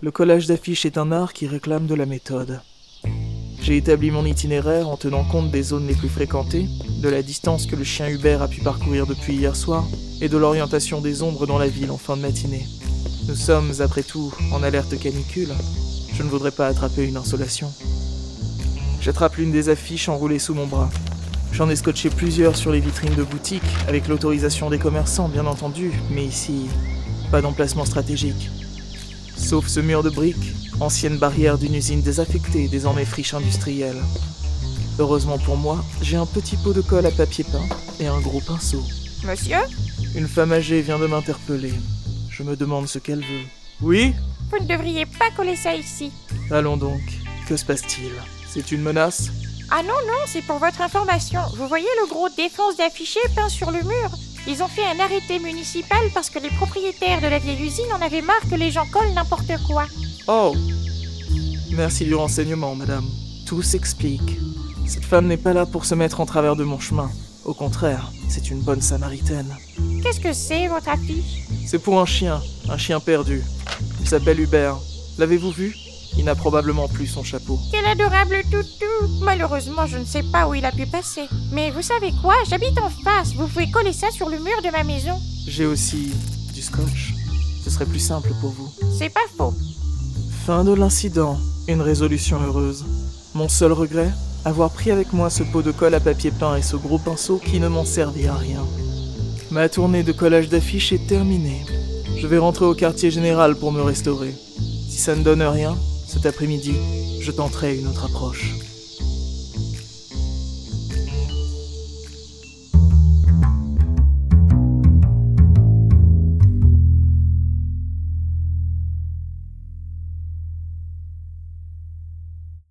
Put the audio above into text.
Le collage d'affiches est un art qui réclame de la méthode. J'ai établi mon itinéraire en tenant compte des zones les plus fréquentées, de la distance que le chien Hubert a pu parcourir depuis hier soir, et de l'orientation des ombres dans la ville en fin de matinée. Nous sommes, après tout, en alerte canicule. Je ne voudrais pas attraper une insolation. J'attrape l'une des affiches enroulées sous mon bras. J'en ai scotché plusieurs sur les vitrines de boutiques, avec l'autorisation des commerçants, bien entendu, mais ici, pas d'emplacement stratégique. Sauf ce mur de briques, ancienne barrière d'une usine désaffectée, désormais friche industrielle. Heureusement pour moi, j'ai un petit pot de colle à papier peint et un gros pinceau. Monsieur? Une femme âgée vient de m'interpeller. Je me demande ce qu'elle veut. Oui? Vous ne devriez pas coller ça ici. Allons donc. Que se passe-t-il? C'est une menace? Ah non, non, c'est pour votre information. Vous voyez le gros défense d'affiché peint sur le mur? Ils ont fait un arrêté municipal parce que les propriétaires de la vieille usine en avaient marre que les gens collent n'importe quoi. Oh Merci du renseignement, madame. Tout s'explique. Cette femme n'est pas là pour se mettre en travers de mon chemin. Au contraire, c'est une bonne samaritaine. Qu'est-ce que c'est, votre affiche? C'est pour un chien, un chien perdu. Il s'appelle Hubert. L'avez-vous vu? Il n'a probablement plus son chapeau. Quel adorable toutou Malheureusement, je ne sais pas où il a pu passer. Mais vous savez quoi? J'habite en face. Vous pouvez coller ça sur le mur de ma maison. J'ai aussi du scotch. Ce serait plus simple pour vous. C'est pas faux. Fin de l'incident. Une résolution heureuse. Mon seul regret? Avoir pris avec moi ce pot de colle à papier peint et ce gros pinceau qui ne m'ont servi à rien. Ma tournée de collage d'affiches est terminée. Je vais rentrer au quartier général pour me restaurer. Si ça ne donne rien, cet après-midi, je tenterai une autre approche.